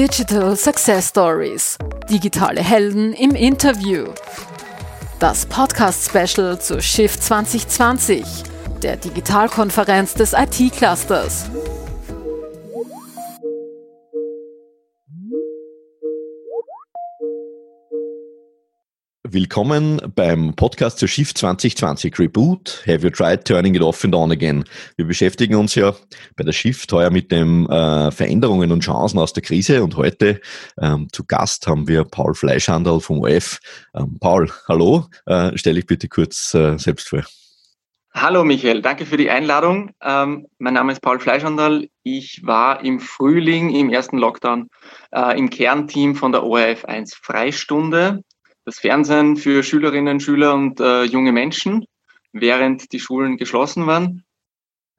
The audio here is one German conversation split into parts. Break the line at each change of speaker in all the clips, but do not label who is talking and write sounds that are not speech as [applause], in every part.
Digital Success Stories. Digitale Helden im Interview. Das Podcast-Special zu Shift 2020, der Digitalkonferenz des IT-Clusters.
Willkommen beim Podcast zur Shift 2020 Reboot. Have you tried turning it off and on again? Wir beschäftigen uns ja bei der Shift heuer mit den äh, Veränderungen und Chancen aus der Krise und heute ähm, zu Gast haben wir Paul Fleischhandel vom OF. Ähm, Paul, hallo, äh, stell dich bitte kurz äh, selbst vor.
Hallo Michael, danke für die Einladung. Ähm, mein Name ist Paul Fleischhandel. Ich war im Frühling im ersten Lockdown äh, im Kernteam von der ORF 1 Freistunde das Fernsehen für Schülerinnen, Schüler und äh, junge Menschen, während die Schulen geschlossen waren.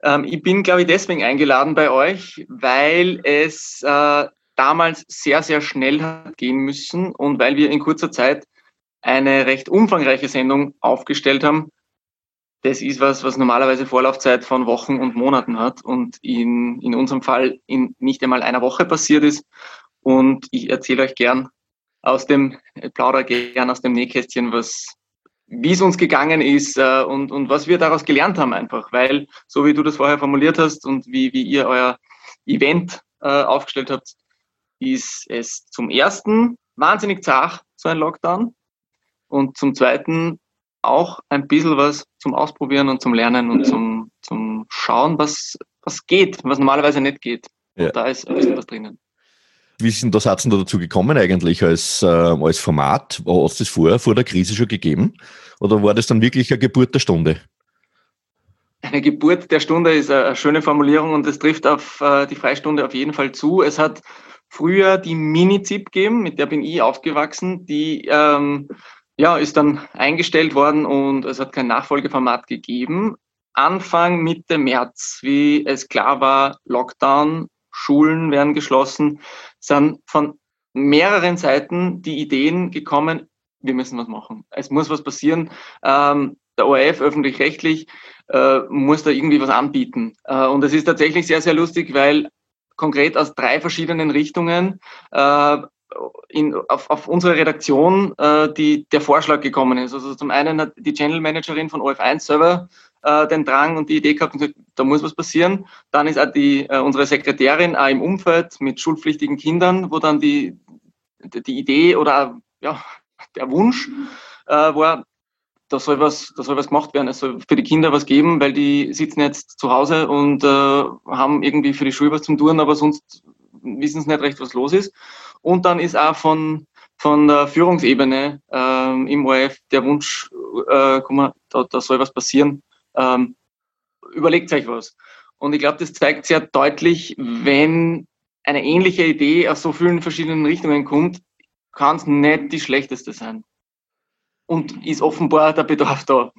Ähm, ich bin, glaube ich, deswegen eingeladen bei euch, weil es äh, damals sehr, sehr schnell hat gehen müssen und weil wir in kurzer Zeit eine recht umfangreiche Sendung aufgestellt haben. Das ist was, was normalerweise Vorlaufzeit von Wochen und Monaten hat und in, in unserem Fall in nicht einmal einer Woche passiert ist. Und ich erzähle euch gern aus dem, plauder gern aus dem Nähkästchen, was, wie es uns gegangen ist äh, und, und was wir daraus gelernt haben einfach, weil so wie du das vorher formuliert hast und wie, wie ihr euer Event äh, aufgestellt habt, ist es zum ersten wahnsinnig zart, so ein Lockdown und zum zweiten auch ein bisschen was zum Ausprobieren und zum Lernen und zum, zum Schauen, was, was geht, was normalerweise nicht geht. Ja. Da ist ein bisschen was drinnen.
Wie sind das Satzen da dazu gekommen eigentlich als, äh, als Format? Hast du das vorher, vor der Krise schon gegeben? Oder war das dann wirklich eine Geburt der Stunde?
Eine Geburt der Stunde ist eine schöne Formulierung und es trifft auf äh, die Freistunde auf jeden Fall zu. Es hat früher die Mini-ZIP gegeben, mit der bin ich aufgewachsen. Die ähm, ja, ist dann eingestellt worden und es hat kein Nachfolgeformat gegeben. Anfang Mitte März, wie es klar war, Lockdown, Schulen werden geschlossen, sind von mehreren Seiten die Ideen gekommen, wir müssen was machen. Es muss was passieren. Ähm, der ORF, öffentlich-rechtlich, äh, muss da irgendwie was anbieten. Äh, und es ist tatsächlich sehr, sehr lustig, weil konkret aus drei verschiedenen Richtungen äh, in, auf, auf unsere Redaktion äh, die, der Vorschlag gekommen ist. Also zum einen hat die Channel Managerin von OF1 selber äh, den Drang und die Idee gehabt und gesagt, da muss was passieren. Dann ist auch die, äh, unsere Sekretärin auch im Umfeld mit schulpflichtigen Kindern, wo dann die, die Idee oder ja, der Wunsch äh, war, da soll was, da soll was gemacht werden. Es soll für die Kinder was geben, weil die sitzen jetzt zu Hause und äh, haben irgendwie für die Schule was zum tun, aber sonst wissen sie nicht recht, was los ist. Und dann ist auch von, von der Führungsebene ähm, im ORF der Wunsch, äh, guck mal, da, da soll was passieren ähm, überlegt euch was. Und ich glaube, das zeigt sehr deutlich, wenn eine ähnliche Idee aus so vielen verschiedenen Richtungen kommt, kann es nicht die schlechteste sein. Und ist offenbar der Bedarf da.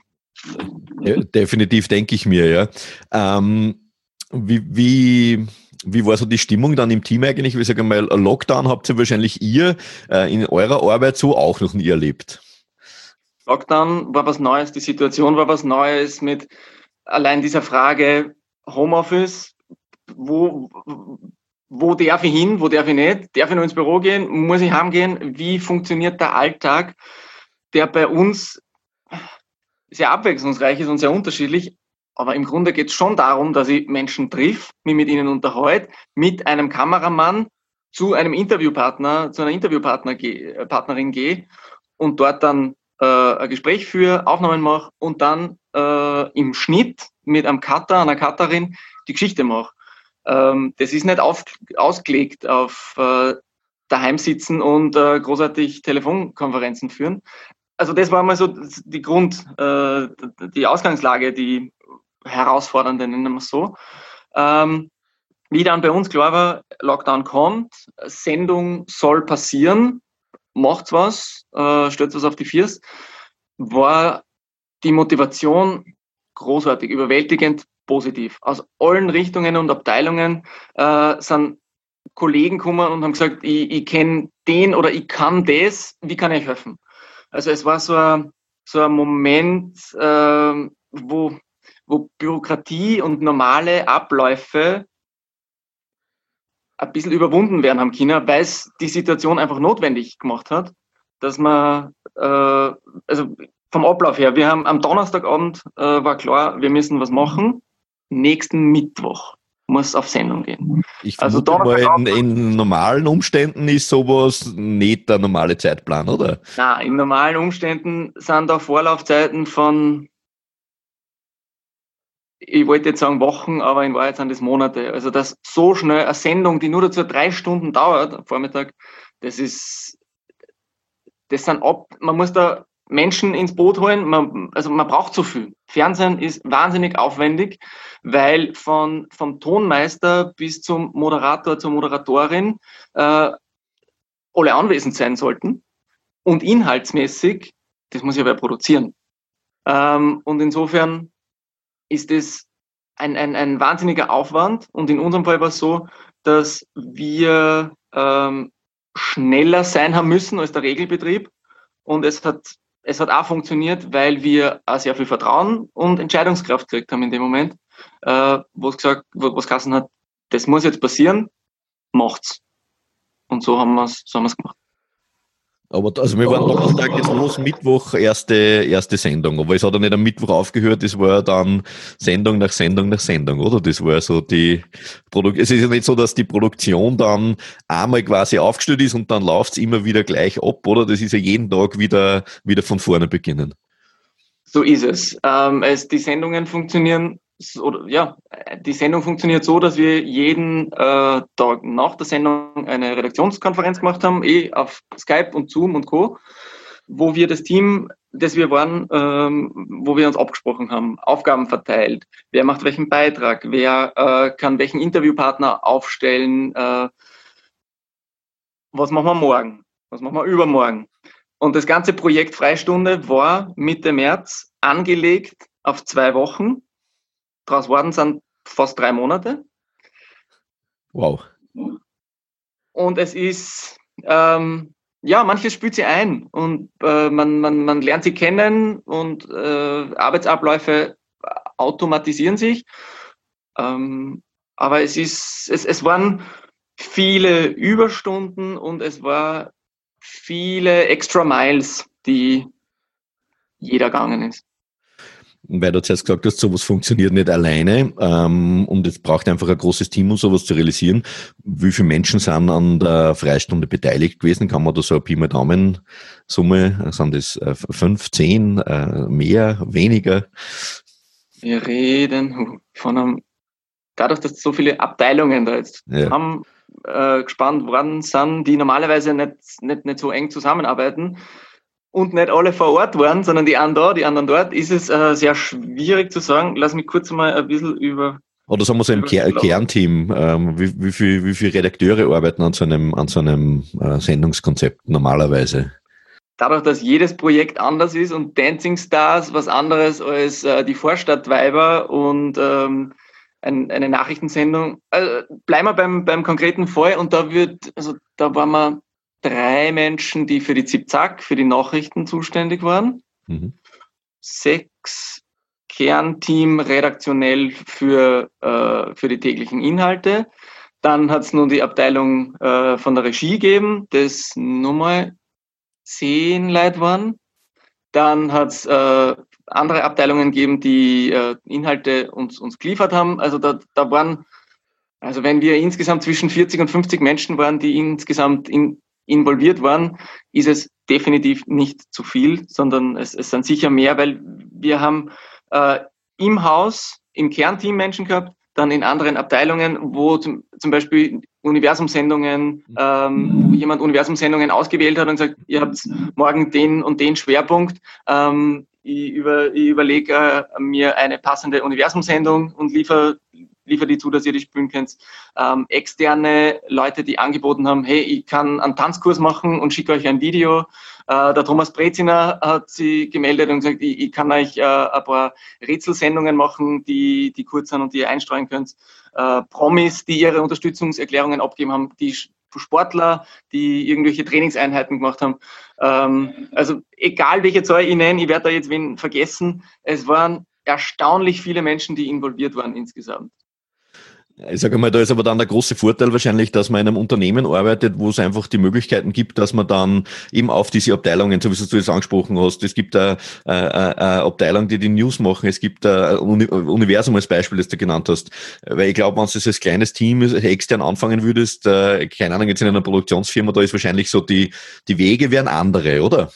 Ja, definitiv denke ich mir, ja. Ähm, wie, wie, wie war so die Stimmung dann im Team eigentlich? Ich sage mal, Lockdown habt ihr wahrscheinlich ihr äh, in eurer Arbeit so auch noch nie erlebt.
Lockdown war was Neues, die Situation war was Neues mit allein dieser Frage Homeoffice, wo, wo darf ich hin, wo darf ich nicht, darf ich nur ins Büro gehen, muss ich heimgehen, wie funktioniert der Alltag, der bei uns sehr abwechslungsreich ist und sehr unterschiedlich, aber im Grunde geht es schon darum, dass ich Menschen triff, mich mit ihnen unterhalte, mit einem Kameramann zu einem Interviewpartner, zu einer Interviewpartnerin gehe und dort dann äh, ein Gespräch führe, Aufnahmen mache und dann äh, im Schnitt mit einem Cutter, einer Cutterin die Geschichte mache. Ähm, das ist nicht auf, ausgelegt auf äh, daheim sitzen und äh, großartig Telefonkonferenzen führen. Also das war mal so die Grund, äh, die Ausgangslage, die herausfordernde, nennen wir es so. Ähm, wie dann bei uns klar war, Lockdown kommt, Sendung soll passieren, macht's was, äh, stellt was auf die Viers, war die Motivation großartig, überwältigend positiv. Aus allen Richtungen und Abteilungen äh, sind Kollegen gekommen und haben gesagt, ich, ich kenne den oder ich kann das, wie kann ich helfen? Also es war so ein, so ein Moment, äh, wo, wo Bürokratie und normale Abläufe ein bisschen überwunden werden haben können, weil es die Situation einfach notwendig gemacht hat, dass man, äh, also vom Ablauf her, wir haben am Donnerstagabend äh, war klar, wir müssen was machen. Nächsten Mittwoch muss auf Sendung gehen.
Ich also mal in, in, normalen Umständen ist sowas nicht der normale Zeitplan, oder?
Na, in normalen Umständen sind da Vorlaufzeiten von ich wollte jetzt sagen Wochen, aber in Wahrheit sind das Monate. Also dass so schnell eine Sendung, die nur dazu drei Stunden dauert am Vormittag, das ist, das sind ab, man muss da Menschen ins Boot holen, man, also man braucht so viel. Fernsehen ist wahnsinnig aufwendig, weil von, vom Tonmeister bis zum Moderator, zur Moderatorin äh, alle anwesend sein sollten. Und inhaltsmäßig, das muss ja wer produzieren. Ähm, und insofern ist es ein, ein, ein wahnsinniger Aufwand. Und in unserem Fall war es so, dass wir ähm, schneller sein haben müssen als der Regelbetrieb. Und es hat, es hat auch funktioniert, weil wir auch sehr viel Vertrauen und Entscheidungskraft gekriegt haben in dem Moment, äh, wo es gesagt, wo es hat, das muss jetzt passieren, macht's. Und so haben wir es so gemacht.
Aber also wir waren Donnerstag jetzt los, Mittwoch erste, erste Sendung. Aber es hat ja nicht am Mittwoch aufgehört, es war ja dann Sendung nach Sendung nach Sendung, oder? Das war so die Produktion. Es ist ja nicht so, dass die Produktion dann einmal quasi aufgestellt ist und dann läuft's immer wieder gleich ab, oder? Das ist ja jeden Tag wieder, wieder von vorne beginnen.
So ist es. Ähm, es die Sendungen funktionieren oder ja, die Sendung funktioniert so, dass wir jeden äh, Tag nach der Sendung eine Redaktionskonferenz gemacht haben, eh auf Skype und Zoom und Co., wo wir das Team, das wir waren, ähm, wo wir uns abgesprochen haben, Aufgaben verteilt, wer macht welchen Beitrag, wer äh, kann welchen Interviewpartner aufstellen, äh, was machen wir morgen, was machen wir übermorgen. Und das ganze Projekt Freistunde war Mitte März angelegt auf zwei Wochen Daraus worden sind fast drei Monate.
Wow.
Und es ist, ähm, ja, manches spült sie ein und äh, man, man, man lernt sie kennen und äh, Arbeitsabläufe automatisieren sich. Ähm, aber es ist, es, es waren viele Überstunden und es war viele Extra Miles, die jeder gegangen ist
weil du zuerst gesagt hast, sowas funktioniert nicht alleine ähm, und es braucht einfach ein großes Team, um sowas zu realisieren. Wie viele Menschen sind an der Freistunde beteiligt gewesen? Kann man da so eine Pi mal Daumen Summe, sind das äh, fünf, zehn, äh, mehr, weniger?
Wir reden von einem, dadurch, dass so viele Abteilungen da jetzt ja. haben, äh, gespannt worden sind, die normalerweise nicht, nicht, nicht so eng zusammenarbeiten, und nicht alle vor Ort waren, sondern die einen da, die anderen dort, ist es äh, sehr schwierig zu sagen. Lass mich kurz mal ein bisschen über.
Oder sagen wir so im Ker Kernteam, ähm, wie, wie, viel, wie viele Redakteure arbeiten an so einem, an so einem äh, Sendungskonzept normalerweise?
Dadurch, dass jedes Projekt anders ist und Dancing Stars was anderes als äh, die Vorstadtweiber und ähm, ein, eine Nachrichtensendung. Also bleiben wir beim, beim konkreten Fall und da wird, also da waren wir drei Menschen, die für die Zipzack, für die Nachrichten zuständig waren. Mhm. Sechs Kernteam redaktionell für, äh, für die täglichen Inhalte. Dann hat es nun die Abteilung äh, von der Regie gegeben, das nochmal zehn Leute waren. Dann hat es äh, andere Abteilungen gegeben, die äh, Inhalte uns, uns geliefert haben. Also da, da waren, also wenn wir insgesamt zwischen 40 und 50 Menschen waren, die insgesamt in, involviert waren, ist es definitiv nicht zu viel, sondern es, es sind sicher mehr, weil wir haben äh, im Haus, im Kernteam Menschen gehabt, dann in anderen Abteilungen, wo zum, zum Beispiel Universumsendungen, ähm, wo jemand Universumsendungen ausgewählt hat und sagt, ihr habt morgen den und den Schwerpunkt. Ähm, ich, über, ich überlege äh, mir eine passende Universumsendung und liefere liefere die zu, dass ihr die spielen könnt. Ähm, externe Leute, die angeboten haben, hey, ich kann einen Tanzkurs machen und schicke euch ein Video. Äh, der Thomas Breziner hat sie gemeldet und gesagt, ich, ich kann euch äh, ein paar Rätselsendungen machen, die, die kurz sind und die ihr einstreuen könnt. Äh, Promis, die ihre Unterstützungserklärungen abgeben haben, die Sportler, die irgendwelche Trainingseinheiten gemacht haben. Ähm, also egal welche Zahl ich nenne, ich werde da jetzt wen vergessen. Es waren erstaunlich viele Menschen, die involviert waren insgesamt.
Ich sage mal, da ist aber dann der große Vorteil wahrscheinlich, dass man in einem Unternehmen arbeitet, wo es einfach die Möglichkeiten gibt, dass man dann eben auf diese Abteilungen, so wie du es angesprochen hast, es gibt eine, eine, Abteilung, die die News machen, es gibt ein Universum als Beispiel, das du genannt hast. Weil ich glaube, wenn du als kleines Team extern anfangen würdest, äh, keine Ahnung, jetzt in einer Produktionsfirma, da ist wahrscheinlich so die, die Wege wären andere, oder?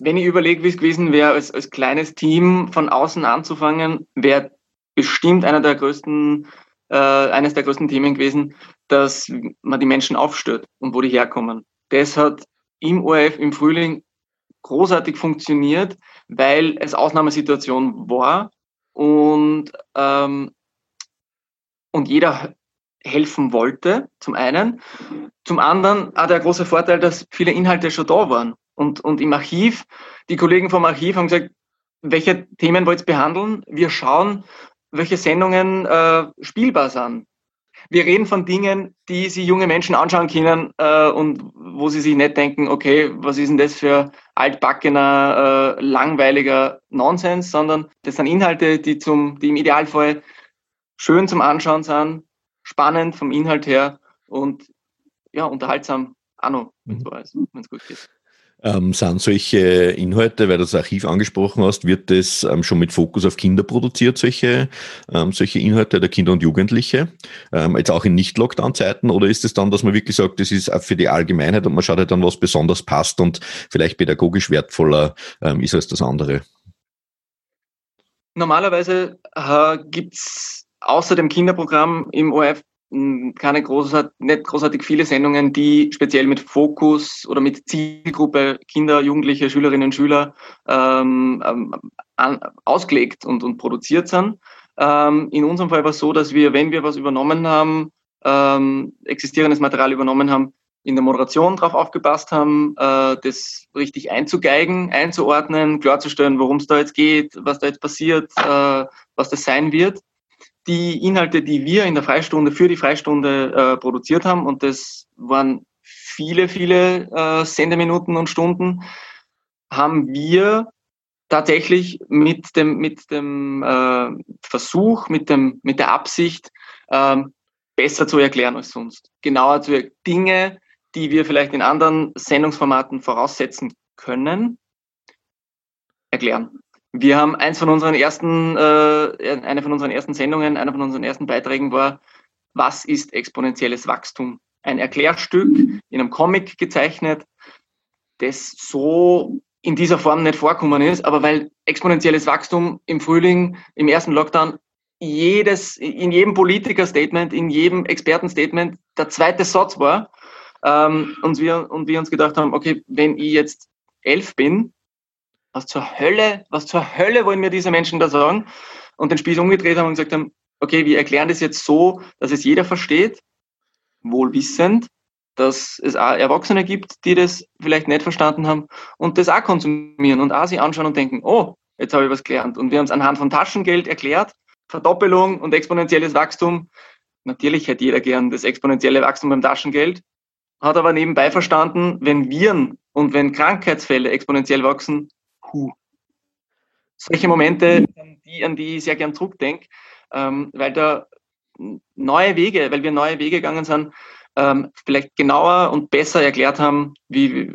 Wenn ich überlege, wie es gewesen wäre, als, als kleines Team von außen anzufangen, wäre bestimmt einer der größten, äh, eines der größten Themen gewesen, dass man die Menschen aufstört und wo die herkommen. Das hat im ORF im Frühling großartig funktioniert, weil es Ausnahmesituation war und, ähm, und jeder helfen wollte, zum einen. Zum anderen hat der große Vorteil, dass viele Inhalte schon da waren. Und, und im Archiv, die Kollegen vom Archiv haben gesagt, welche Themen wollt ihr behandeln? Wir schauen, welche Sendungen äh, spielbar sind. Wir reden von Dingen, die sich junge Menschen anschauen können äh, und wo sie sich nicht denken, okay, was ist denn das für altbackener, äh, langweiliger Nonsens, sondern das sind Inhalte, die, zum, die im Idealfall schön zum Anschauen sind, spannend vom Inhalt her und ja, unterhaltsam auch noch, wenn es mhm. gut geht.
Ähm, sind solche Inhalte, weil du das Archiv angesprochen hast, wird das ähm, schon mit Fokus auf Kinder produziert, solche, ähm, solche Inhalte der Kinder und Jugendliche, ähm, jetzt auch in Nicht-Lockdown-Zeiten, oder ist es das dann, dass man wirklich sagt, das ist auch für die Allgemeinheit und man schaut halt dann, was besonders passt und vielleicht pädagogisch wertvoller ähm, ist als das andere?
Normalerweise äh, gibt's außer dem Kinderprogramm im ORF keine großart, nicht großartig viele Sendungen, die speziell mit Fokus oder mit Zielgruppe Kinder, Jugendliche, Schülerinnen und Schüler ähm, ähm, an, ausgelegt und, und produziert sind. Ähm, in unserem Fall war es so, dass wir, wenn wir was übernommen haben, ähm, existierendes Material übernommen haben, in der Moderation darauf aufgepasst haben, äh, das richtig einzugeigen, einzuordnen, klarzustellen, worum es da jetzt geht, was da jetzt passiert, äh, was das sein wird die Inhalte, die wir in der Freistunde für die Freistunde äh, produziert haben, und das waren viele, viele äh, Sendeminuten und Stunden, haben wir tatsächlich mit dem, mit dem äh, Versuch, mit, dem, mit der Absicht, ähm, besser zu erklären als sonst. Genauer zu Dinge, die wir vielleicht in anderen Sendungsformaten voraussetzen können, erklären. Wir haben eins von unseren ersten, äh, eine von unseren ersten Sendungen, einer von unseren ersten Beiträgen war, was ist exponentielles Wachstum? Ein Erklärstück in einem Comic gezeichnet, das so in dieser Form nicht vorkommen ist, aber weil exponentielles Wachstum im Frühling, im ersten Lockdown, jedes, in jedem Politiker-Statement, in jedem Experten-Statement der zweite Satz war, ähm, und, wir, und wir uns gedacht haben, okay, wenn ich jetzt elf bin was zur Hölle, was zur Hölle wollen mir diese Menschen da sagen? Und den Spieß umgedreht haben und gesagt haben, okay, wir erklären das jetzt so, dass es jeder versteht, wohlwissend, dass es auch Erwachsene gibt, die das vielleicht nicht verstanden haben und das auch konsumieren und auch sich anschauen und denken, oh, jetzt habe ich was gelernt. Und wir haben es anhand von Taschengeld erklärt, Verdoppelung und exponentielles Wachstum. Natürlich hätte jeder gern das exponentielle Wachstum beim Taschengeld, hat aber nebenbei verstanden, wenn Viren und wenn Krankheitsfälle exponentiell wachsen, puh. Solche Momente, die, an die ich sehr gern zurückdenke, ähm, weil da neue Wege, weil wir neue Wege gegangen sind, ähm, vielleicht genauer und besser erklärt haben, wie,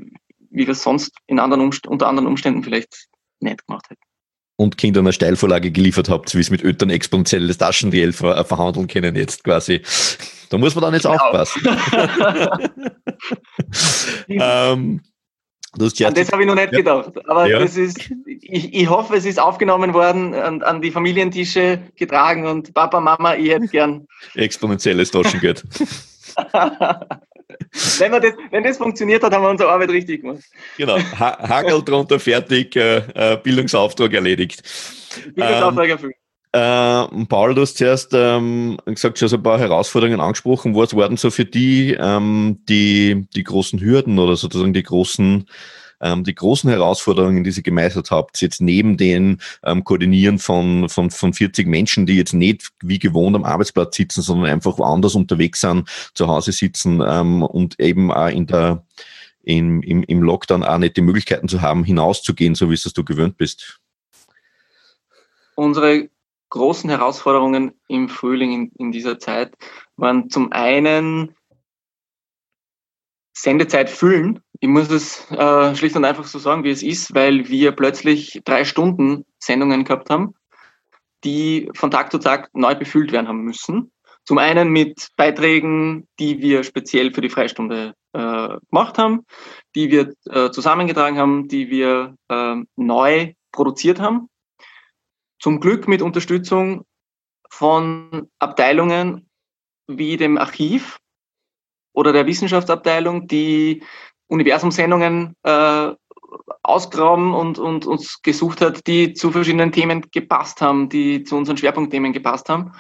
wie wir es sonst in anderen Umst unter anderen Umständen vielleicht nicht gemacht hätten.
Und Kindern eine Steilvorlage geliefert habt, wie es mit Ötern exponentielles Taschengeld ver verhandeln können jetzt quasi. Da muss man dann jetzt genau. aufpassen. [laughs] [laughs] ähm,
an das habe ich noch nicht gedacht. Aber ja. das ist, ich, ich hoffe, es ist aufgenommen worden, an, an die Familientische getragen und Papa, Mama, ich hätte gern.
Exponentielles Taschengeld. [laughs] [laughs]
wenn, das, wenn das funktioniert hat, haben wir unsere Arbeit richtig gemacht.
Genau, ha Hagel drunter, fertig, äh, äh Bildungsauftrag erledigt. Bildungsauftrag ähm, erfüllt. Äh, Paul, du hast zuerst ähm, gesagt, schon so ein paar Herausforderungen angesprochen. Was waren so für die ähm, die, die großen Hürden oder sozusagen die großen, ähm, die großen Herausforderungen, die Sie gemeistert habt, jetzt neben den ähm, Koordinieren von, von, von 40 Menschen, die jetzt nicht wie gewohnt am Arbeitsplatz sitzen, sondern einfach woanders unterwegs sind, zu Hause sitzen ähm, und eben auch in der, in, im, im Lockdown auch nicht die Möglichkeiten zu haben, hinauszugehen, so wie es das du gewöhnt bist?
Unsere großen Herausforderungen im Frühling in, in dieser Zeit waren zum einen Sendezeit füllen. Ich muss es äh, schlicht und einfach so sagen, wie es ist, weil wir plötzlich drei Stunden Sendungen gehabt haben, die von Tag zu Tag neu befüllt werden haben müssen. Zum einen mit Beiträgen, die wir speziell für die Freistunde äh, gemacht haben, die wir äh, zusammengetragen haben, die wir äh, neu produziert haben. Zum Glück mit Unterstützung von Abteilungen wie dem Archiv oder der Wissenschaftsabteilung, die Universumsendungen äh, ausgraben und, und uns gesucht hat, die zu verschiedenen Themen gepasst haben, die zu unseren Schwerpunktthemen gepasst haben.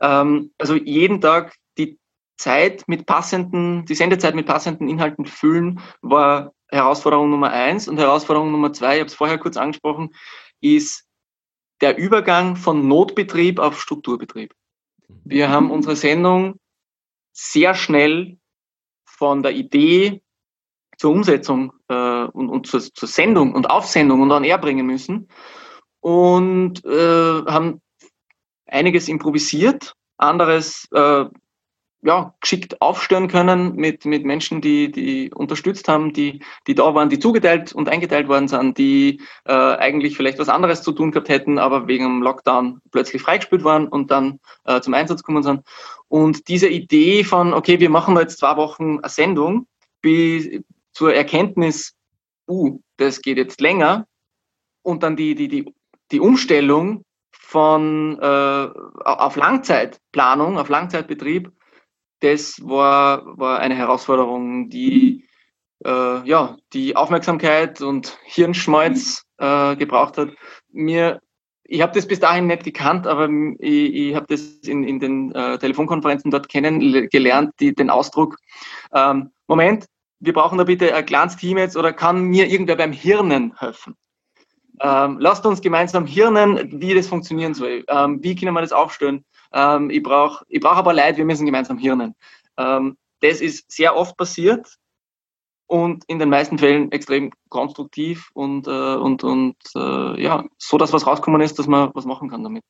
Ähm, also jeden Tag die Zeit mit passenden, die Sendezeit mit passenden Inhalten füllen, war Herausforderung Nummer eins. Und Herausforderung Nummer zwei, ich habe es vorher kurz angesprochen, ist der Übergang von Notbetrieb auf Strukturbetrieb. Wir haben unsere Sendung sehr schnell von der Idee zur Umsetzung äh, und, und zur, zur, Sendung und Aufsendung und an Air bringen müssen und äh, haben einiges improvisiert, anderes äh, ja, geschickt aufstören können mit, mit Menschen, die, die unterstützt haben, die, die da waren, die zugeteilt und eingeteilt worden sind, die äh, eigentlich vielleicht was anderes zu tun gehabt hätten, aber wegen dem Lockdown plötzlich freigespielt waren und dann äh, zum Einsatz gekommen sind. Und diese Idee von, okay, wir machen jetzt zwei Wochen eine Sendung, bis zur Erkenntnis, uh, das geht jetzt länger, und dann die, die, die, die Umstellung von äh, auf Langzeitplanung, auf Langzeitbetrieb, das war, war eine Herausforderung, die äh, ja, die Aufmerksamkeit und Hirnschmalz äh, gebraucht hat. Mir, ich habe das bis dahin nicht gekannt, aber ich, ich habe das in, in den äh, Telefonkonferenzen dort kennengelernt, die, den Ausdruck, ähm, Moment, wir brauchen da bitte ein kleines Team jetzt oder kann mir irgendwer beim Hirnen helfen? Ähm, lasst uns gemeinsam hirnen, wie das funktionieren soll. Ähm, wie können wir das aufstellen? Ähm, ich brauche ich brauch aber Leid, wir müssen gemeinsam hirnen. Ähm, das ist sehr oft passiert und in den meisten Fällen extrem konstruktiv und, äh, und, und äh, ja, so, dass was rausgekommen ist, dass man was machen kann damit.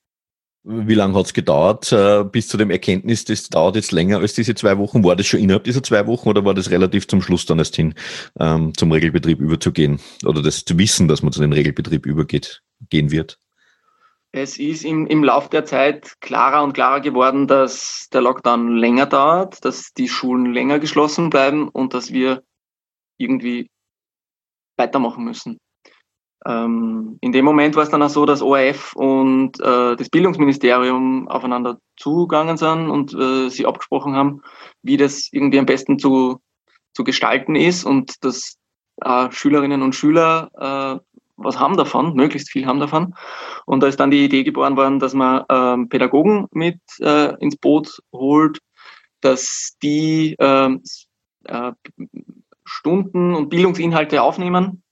Wie lange hat es gedauert äh, bis zu dem Erkenntnis, das dauert jetzt länger als diese zwei Wochen? War das schon innerhalb dieser zwei Wochen oder war das relativ zum Schluss dann erst hin, ähm, zum Regelbetrieb überzugehen? Oder das zu wissen, dass man zu dem Regelbetrieb übergeht, gehen wird?
Es ist im, im Lauf der Zeit klarer und klarer geworden, dass der Lockdown länger dauert, dass die Schulen länger geschlossen bleiben und dass wir irgendwie weitermachen müssen. Ähm, in dem Moment war es dann auch so, dass ORF und äh, das Bildungsministerium aufeinander zugegangen sind und äh, sie abgesprochen haben, wie das irgendwie am besten zu, zu gestalten ist und dass äh, Schülerinnen und Schüler äh, was haben davon, möglichst viel haben davon. Und da ist dann die Idee geboren worden, dass man ähm, Pädagogen mit äh, ins Boot holt, dass die ähm, äh, Stunden und Bildungsinhalte aufnehmen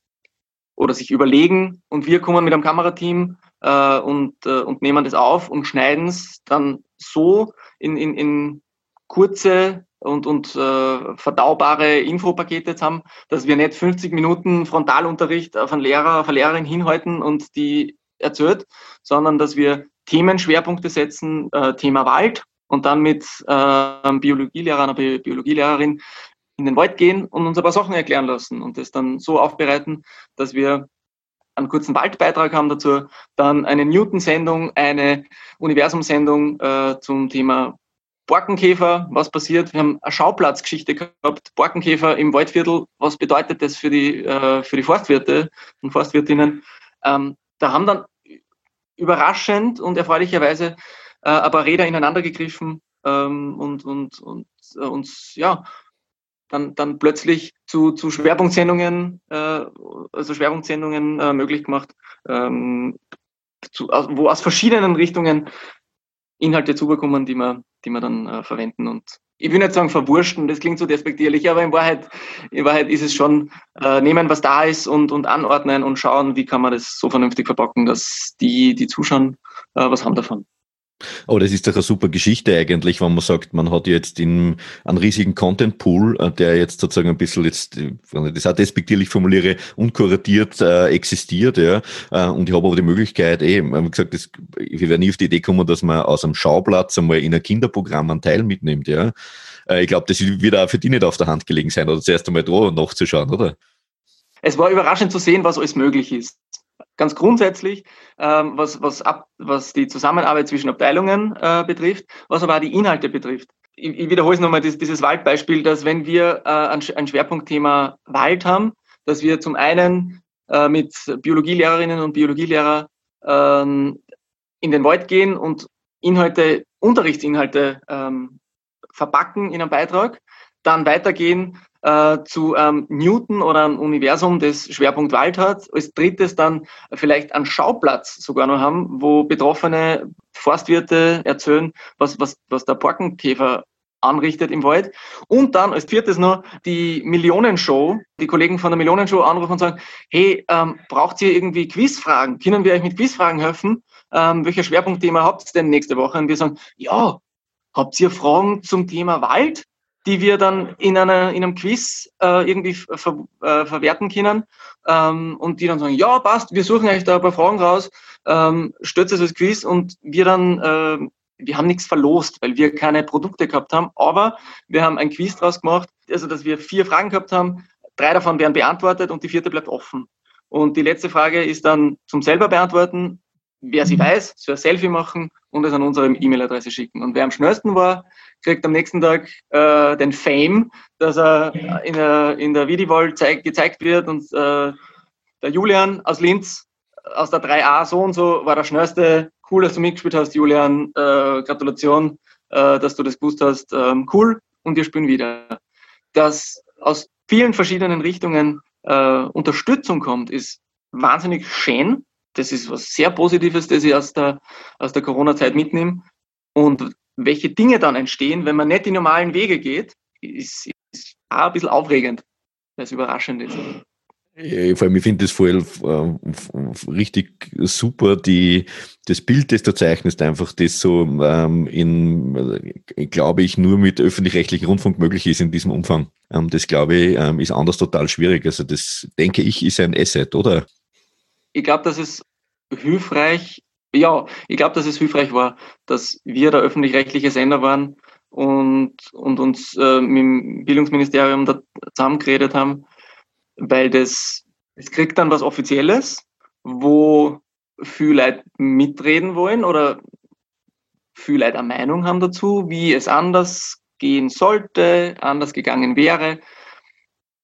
oder sich überlegen und wir kommen mit einem Kamerateam äh, und, äh, und nehmen das auf und schneiden es dann so in, in, in kurze und, und äh, verdaubare Infopakete jetzt haben, dass wir nicht 50 Minuten Frontalunterricht auf einen Lehrer, auf eine Lehrerin hinhalten und die erzählt, sondern dass wir Themenschwerpunkte setzen, äh, Thema Wald und dann mit äh, einem Biologielehrer, einer Bi Biologielehrerin in den Wald gehen und uns ein paar Sachen erklären lassen und das dann so aufbereiten, dass wir einen kurzen Waldbeitrag haben dazu, dann eine Newton-Sendung, eine Universum-Sendung äh, zum Thema Borkenkäfer, was passiert? Wir haben eine Schauplatzgeschichte gehabt, Borkenkäfer im Waldviertel, was bedeutet das für die, äh, für die Forstwirte und Forstwirtinnen? Ähm, da haben dann überraschend und erfreulicherweise äh, ein paar Räder ineinander gegriffen ähm, und, und, und äh, uns, ja, dann, dann plötzlich zu, zu Schwerpunktsendungen, also Schwerpunktsendungen möglich gemacht, ähm, wo aus verschiedenen Richtungen Inhalte zubekommen, die man, die man dann äh, verwenden. Und ich will nicht sagen verwurschten, das klingt so despektierlich, aber in Wahrheit, in Wahrheit ist es schon äh, nehmen, was da ist und, und anordnen und schauen, wie kann man das so vernünftig verpacken, dass die, die zuschauen, äh, was haben davon.
Aber oh, das ist doch eine super Geschichte eigentlich, wenn man sagt, man hat jetzt in, einen riesigen Content Pool, äh, der jetzt sozusagen ein bisschen jetzt, wenn ich das auch despektierlich formuliere, unkuratiert äh, existiert, ja. Äh, und ich habe aber die Möglichkeit, eh, wie gesagt, das, wir werden nie auf die Idee kommen, dass man aus einem Schauplatz einmal in ein Kinderprogramm einen Teil mitnimmt, ja. Äh, ich glaube, das wird auch für die nicht auf der Hand gelegen sein, oder zuerst einmal da nachzuschauen, oder?
Es war überraschend zu sehen, was alles möglich ist ganz grundsätzlich, ähm, was, was, ab, was die Zusammenarbeit zwischen Abteilungen äh, betrifft, was aber auch die Inhalte betrifft. Ich, ich wiederhole es nochmal, dieses, dieses Waldbeispiel, dass wenn wir äh, ein, Schwerpunktthema Wald haben, dass wir zum einen äh, mit Biologielehrerinnen und Biologielehrer ähm, in den Wald gehen und Inhalte, Unterrichtsinhalte ähm, verpacken in einem Beitrag, dann weitergehen äh, zu ähm, Newton oder einem Universum, das Schwerpunkt Wald hat. Als drittes dann vielleicht einen Schauplatz sogar noch haben, wo betroffene Forstwirte erzählen, was, was, was der Borkenkäfer anrichtet im Wald. Und dann als viertes noch die Millionenshow. Die Kollegen von der Millionenshow anrufen und sagen, hey, ähm, braucht ihr irgendwie Quizfragen? Können wir euch mit Quizfragen helfen? Ähm, welcher Schwerpunktthema habt ihr denn nächste Woche? Und wir sagen, ja, habt ihr Fragen zum Thema Wald? Die wir dann in, einer, in einem Quiz äh, irgendwie ver, äh, verwerten können ähm, und die dann sagen, ja, passt, wir suchen euch da ein paar Fragen raus, ähm, stürzt als Quiz und wir dann, äh, wir haben nichts verlost, weil wir keine Produkte gehabt haben, aber wir haben ein Quiz draus gemacht, also dass wir vier Fragen gehabt haben, drei davon werden beantwortet und die vierte bleibt offen. Und die letzte Frage ist dann zum selber beantworten, wer sie mhm. weiß, soll ein Selfie machen und es an unsere E-Mail-Adresse schicken. Und wer am schnellsten war, kriegt am nächsten Tag äh, den Fame, dass er in der, in der Videowall zeig, gezeigt wird und äh, der Julian aus Linz aus der 3a so und so war der schnellste. Cool, dass du mitgespielt hast, Julian. Äh, Gratulation, äh, dass du das gewusst hast. Ähm, cool und wir spielen wieder. Dass aus vielen verschiedenen Richtungen äh, Unterstützung kommt, ist wahnsinnig schön. Das ist was sehr Positives, das ich aus der, aus der Corona-Zeit mitnehme. Und welche Dinge dann entstehen, wenn man nicht die normalen Wege geht, ist, ist auch ein bisschen aufregend, weil es überraschend ist.
Vor allem, ich finde das voll äh, richtig super, die, das Bild, das du zeichnest, einfach das so ähm, in, äh, glaube ich, nur mit öffentlich-rechtlichem Rundfunk möglich ist in diesem Umfang. Ähm, das, glaube ich, ähm, ist anders total schwierig. Also das, denke ich, ist ein Asset, oder?
Ich glaube, dass es hilfreich ja, ich glaube, dass es hilfreich war, dass wir der öffentlich-rechtliche Sender waren und, und uns äh, mit dem Bildungsministerium da zusammengeredet haben, weil das, es kriegt dann was Offizielles, wo viele Leute mitreden wollen oder viele Leute eine Meinung haben dazu, wie es anders gehen sollte, anders gegangen wäre.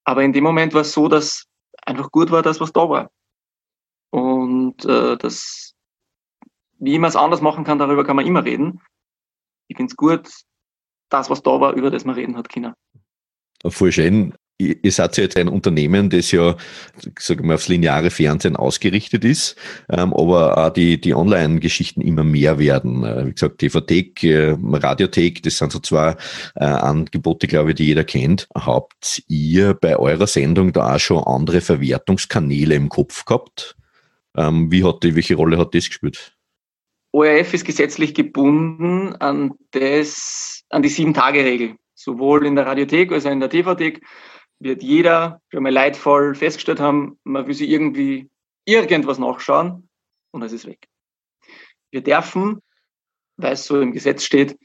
Aber in dem Moment war es so, dass einfach gut war, das, was da war. Und äh, das wie man es anders machen kann, darüber kann man immer reden. Ich finde es gut, das, was da war, über das man reden hat, Kinder.
Voll schön. Ihr seid ja jetzt ein Unternehmen, das ja, sagen wir, aufs lineare Fernsehen ausgerichtet ist, ähm, aber auch die, die Online-Geschichten immer mehr werden. Äh, wie gesagt, TV-Thek, äh, Radiothek, das sind so zwei äh, Angebote, glaube ich, die jeder kennt. Habt ihr bei eurer Sendung da auch schon andere Verwertungskanäle im Kopf gehabt? Ähm, wie hat die, welche Rolle hat das gespielt?
ORF ist gesetzlich gebunden an, das, an die Sieben-Tage-Regel. Sowohl in der Radiothek als auch in der TV-Thek wird jeder schon mal leidvoll festgestellt haben, man will sich irgendwie irgendwas nachschauen und es ist weg. Wir dürfen, weil es so im Gesetz steht,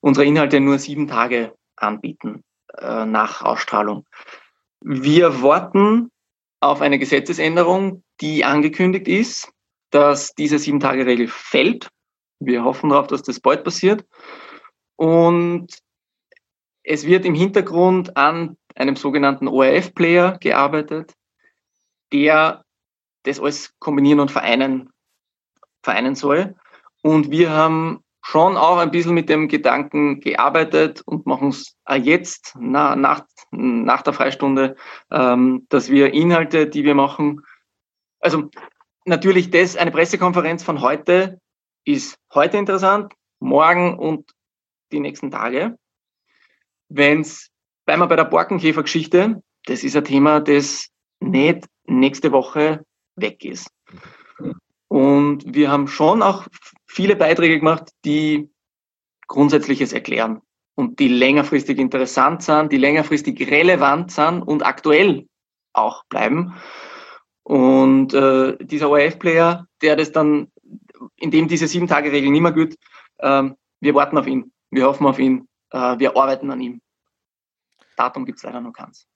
unsere Inhalte nur sieben Tage anbieten äh, nach Ausstrahlung. Wir warten auf eine Gesetzesänderung, die angekündigt ist dass diese Sieben-Tage-Regel fällt. Wir hoffen darauf, dass das bald passiert. Und es wird im Hintergrund an einem sogenannten ORF-Player gearbeitet, der das alles kombinieren und vereinen, vereinen soll. Und wir haben schon auch ein bisschen mit dem Gedanken gearbeitet und machen es jetzt na, nach, nach der Freistunde, ähm, dass wir Inhalte, die wir machen, also natürlich das, eine Pressekonferenz von heute ist heute interessant, morgen und die nächsten Tage. Wenn's, bleiben wir bei der Borkenkäfergeschichte, das ist ein Thema, das nicht nächste Woche weg ist. Und wir haben schon auch viele Beiträge gemacht, die Grundsätzliches erklären und die längerfristig interessant sind, die längerfristig relevant sind und aktuell auch bleiben. Und äh, dieser ORF-Player, der das dann, in dem diese Sieben-Tage-Regel nicht mehr gilt, äh, wir warten auf ihn, wir hoffen auf ihn, äh, wir arbeiten an ihm. Datum gibt es leider noch keins.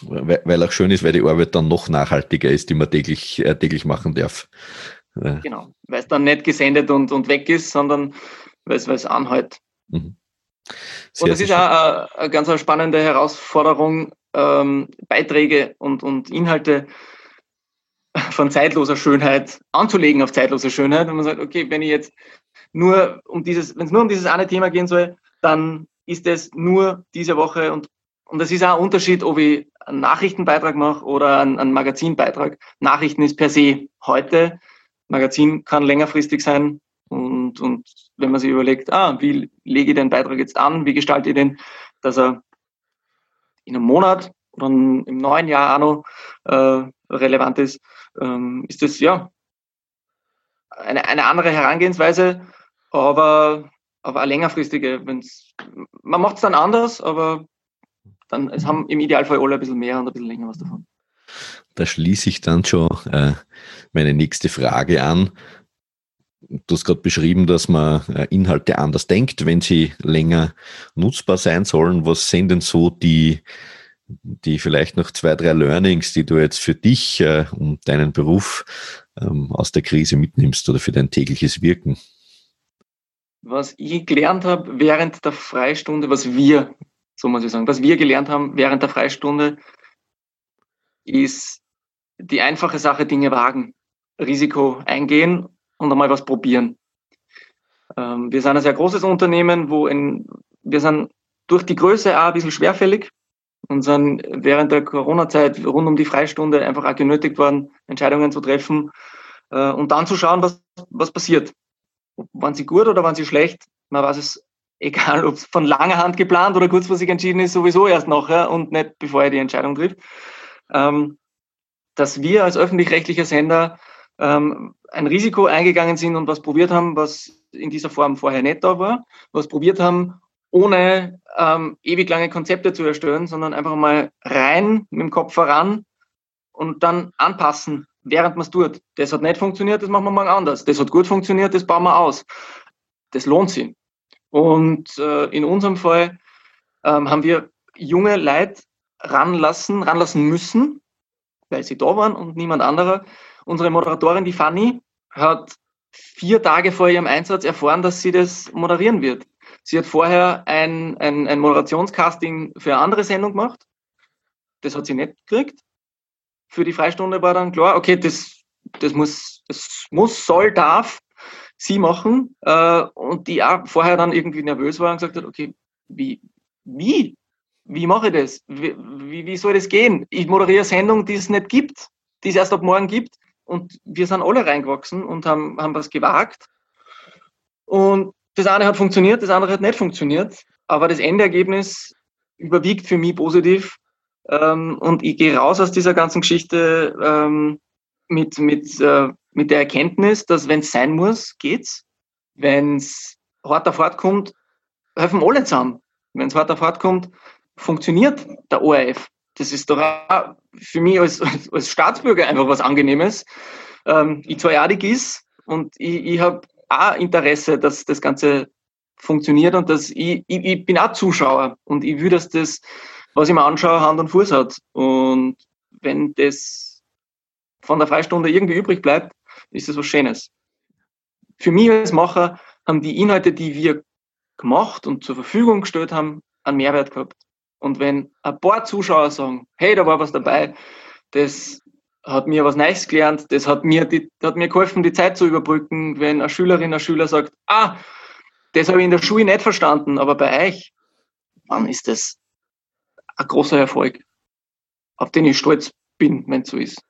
Weil, weil auch schön ist, weil die Arbeit dann noch nachhaltiger ist, die man täglich, äh, täglich machen darf.
Genau, weil es dann nicht gesendet und, und weg ist, sondern weil es anhält. Mhm. und das ist auch eine, eine ganz spannende Herausforderung, ähm, Beiträge und, und Inhalte von zeitloser Schönheit anzulegen auf zeitlose Schönheit. Und man sagt, okay, wenn ich jetzt nur um dieses, wenn es nur um dieses eine Thema gehen soll, dann ist es nur diese Woche und und es ist auch ein Unterschied, ob ich einen Nachrichtenbeitrag mache oder einen, einen Magazinbeitrag. Nachrichten ist per se heute, Magazin kann längerfristig sein. Und, und wenn man sich überlegt, ah, wie lege ich den Beitrag jetzt an, wie gestalte ich den, dass er in einem Monat oder im neuen Jahr auch noch äh, relevant ist, ähm, ist das ja eine, eine andere Herangehensweise, aber, aber eine längerfristige. Wenn's, man macht es dann anders, aber dann es haben im Idealfall alle ein bisschen mehr und ein bisschen länger was davon.
Da schließe ich dann schon äh, meine nächste Frage an. Du hast gerade beschrieben, dass man äh, Inhalte anders denkt, wenn sie länger nutzbar sein sollen. Was sind denn so die, die vielleicht noch zwei, drei Learnings, die du jetzt für dich äh, und deinen Beruf ähm, aus der Krise mitnimmst oder für dein tägliches Wirken?
Was ich gelernt habe während der Freistunde, was wir so muss ich sagen. Was wir gelernt haben während der Freistunde, ist die einfache Sache, Dinge wagen, Risiko eingehen und einmal was probieren. Ähm, wir sind ein sehr großes Unternehmen, wo in, wir sind durch die Größe auch ein bisschen schwerfällig und sind während der Corona-Zeit rund um die Freistunde einfach auch genötigt worden, Entscheidungen zu treffen äh, und dann zu schauen, was, was passiert. Waren sie gut oder waren sie schlecht? Man weiß es [laughs] egal ob es von langer Hand geplant oder kurzfristig entschieden ist, sowieso erst nachher und nicht bevor er die Entscheidung trifft, ähm, dass wir als öffentlich-rechtlicher Sender ähm, ein Risiko eingegangen sind und was probiert haben, was in dieser Form vorher nicht da war, was probiert haben, ohne ähm, ewig lange Konzepte zu erstellen, sondern einfach mal rein mit dem Kopf voran und dann anpassen, während man es tut. Das hat nicht funktioniert, das machen wir morgen anders. Das hat gut funktioniert, das bauen wir aus. Das lohnt sich. Und äh, in unserem Fall ähm, haben wir junge Leute ranlassen, ranlassen müssen, weil sie da waren und niemand anderer. Unsere Moderatorin, die Fanny, hat vier Tage vor ihrem Einsatz erfahren, dass sie das moderieren wird. Sie hat vorher ein, ein, ein Moderationscasting für eine andere Sendung gemacht. Das hat sie nicht gekriegt. Für die Freistunde war dann klar, okay, das, das muss, das muss, soll, darf sie machen äh, und die auch vorher dann irgendwie nervös war und gesagt hat, okay, wie, wie, wie mache ich das? Wie, wie, soll das gehen? Ich moderiere eine Sendung, die es nicht gibt, die es erst ab morgen gibt und wir sind alle reingewachsen und haben, haben was gewagt und das eine hat funktioniert, das andere hat nicht funktioniert, aber das Endergebnis überwiegt für mich positiv ähm, und ich gehe raus aus dieser ganzen Geschichte ähm, mit, mit äh, mit der Erkenntnis, dass wenn es sein muss, geht's. Wenn es hart auf hart kommt, helfen alle zusammen. Wenn es hart auf hart kommt, funktioniert der ORF. Das ist doch auch für mich als, als Staatsbürger einfach was Angenehmes. Ähm, ich zwar jadig ist und ich, ich habe auch Interesse, dass das Ganze funktioniert und dass ich, ich, ich bin auch Zuschauer und ich will, dass das, was ich mir anschaue, Hand und Fuß hat. Und wenn das von der Freistunde irgendwie übrig bleibt, ist das was Schönes. Für mich als Macher haben die Inhalte, die wir gemacht und zur Verfügung gestellt haben, einen Mehrwert gehabt. Und wenn ein paar Zuschauer sagen, hey, da war was dabei, das hat mir was Neues gelernt, das hat mir, die, hat mir geholfen, die Zeit zu überbrücken, wenn eine Schülerin, ein Schüler sagt, ah, das habe ich in der Schule nicht verstanden, aber bei euch, dann ist das ein großer Erfolg, auf den ich stolz bin, wenn es so ist.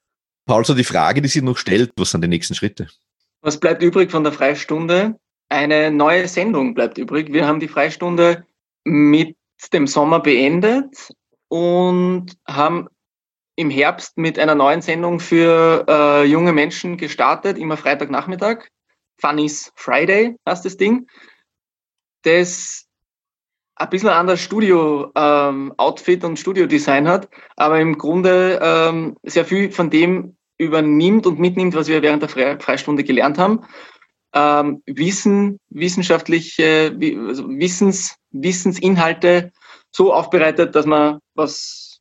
Paul, so die Frage, die sich noch stellt, was sind die nächsten Schritte?
Was bleibt übrig von der Freistunde? Eine neue Sendung bleibt übrig. Wir haben die Freistunde mit dem Sommer beendet und haben im Herbst mit einer neuen Sendung für äh, junge Menschen gestartet, immer Freitagnachmittag. Funny's Friday heißt das Ding. Das ein bisschen ein anderes Studio-Outfit ähm, und Studio-Design hat, aber im Grunde ähm, sehr viel von dem übernimmt und mitnimmt, was wir während der Fre Freistunde gelernt haben. Ähm, Wissen, wissenschaftliche, also Wissens, Wissensinhalte so aufbereitet, dass man was,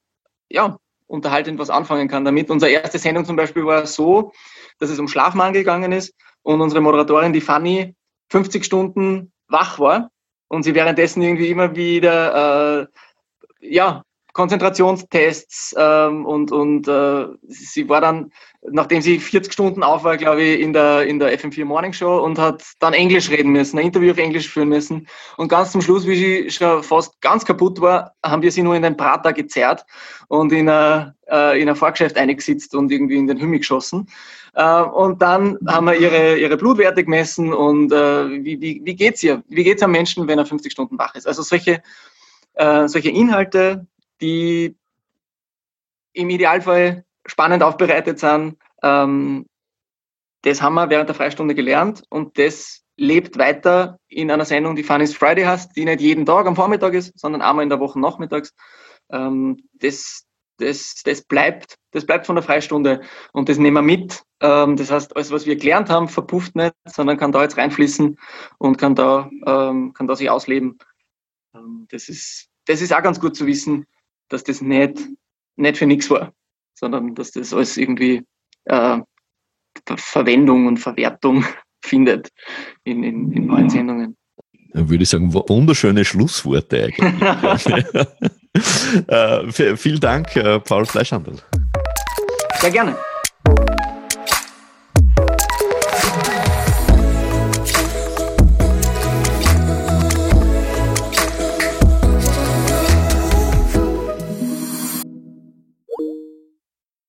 ja, unterhaltend was anfangen kann damit. Unsere erste Sendung zum Beispiel war so, dass es um Schlafmangel gegangen ist und unsere Moderatorin, die Fanny, 50 Stunden wach war und sie währenddessen irgendwie immer wieder äh, ja, Konzentrationstests ähm, und, und äh, sie war dann, nachdem sie 40 Stunden auf war, glaube ich, in der, in der FM4 Morning Show und hat dann Englisch reden müssen, ein Interview auf Englisch führen müssen. Und ganz zum Schluss, wie sie schon fast ganz kaputt war, haben wir sie nur in den Prater gezerrt und in ein, äh, Vorgeschäft eingesetzt und irgendwie in den Himmel geschossen. Äh, und dann haben wir ihre, ihre Blutwerte gemessen und äh, wie, wie, wie geht's ihr? Wie geht's am Menschen, wenn er 50 Stunden wach ist? Also solche, äh, solche Inhalte, die im Idealfall spannend aufbereitet sind. Ähm, das haben wir während der Freistunde gelernt und das lebt weiter in einer Sendung, die Funny's Friday heißt, die nicht jeden Tag am Vormittag ist, sondern einmal in der Woche nachmittags. Ähm, das, das, das, bleibt, das bleibt von der Freistunde und das nehmen wir mit. Ähm, das heißt, alles, was wir gelernt haben, verpufft nicht, sondern kann da jetzt reinfließen und kann da, ähm, kann da sich ausleben. Ähm, das, ist, das ist auch ganz gut zu wissen, dass das nicht, nicht für nichts war, sondern dass das alles irgendwie äh, Verwendung und Verwertung [laughs] findet in, in, in neuen Sendungen.
Dann würde ich sagen, wunderschöne Schlussworte eigentlich. [laughs] äh, vielen Dank, äh, Paul Fleischhandel.
Sehr gerne.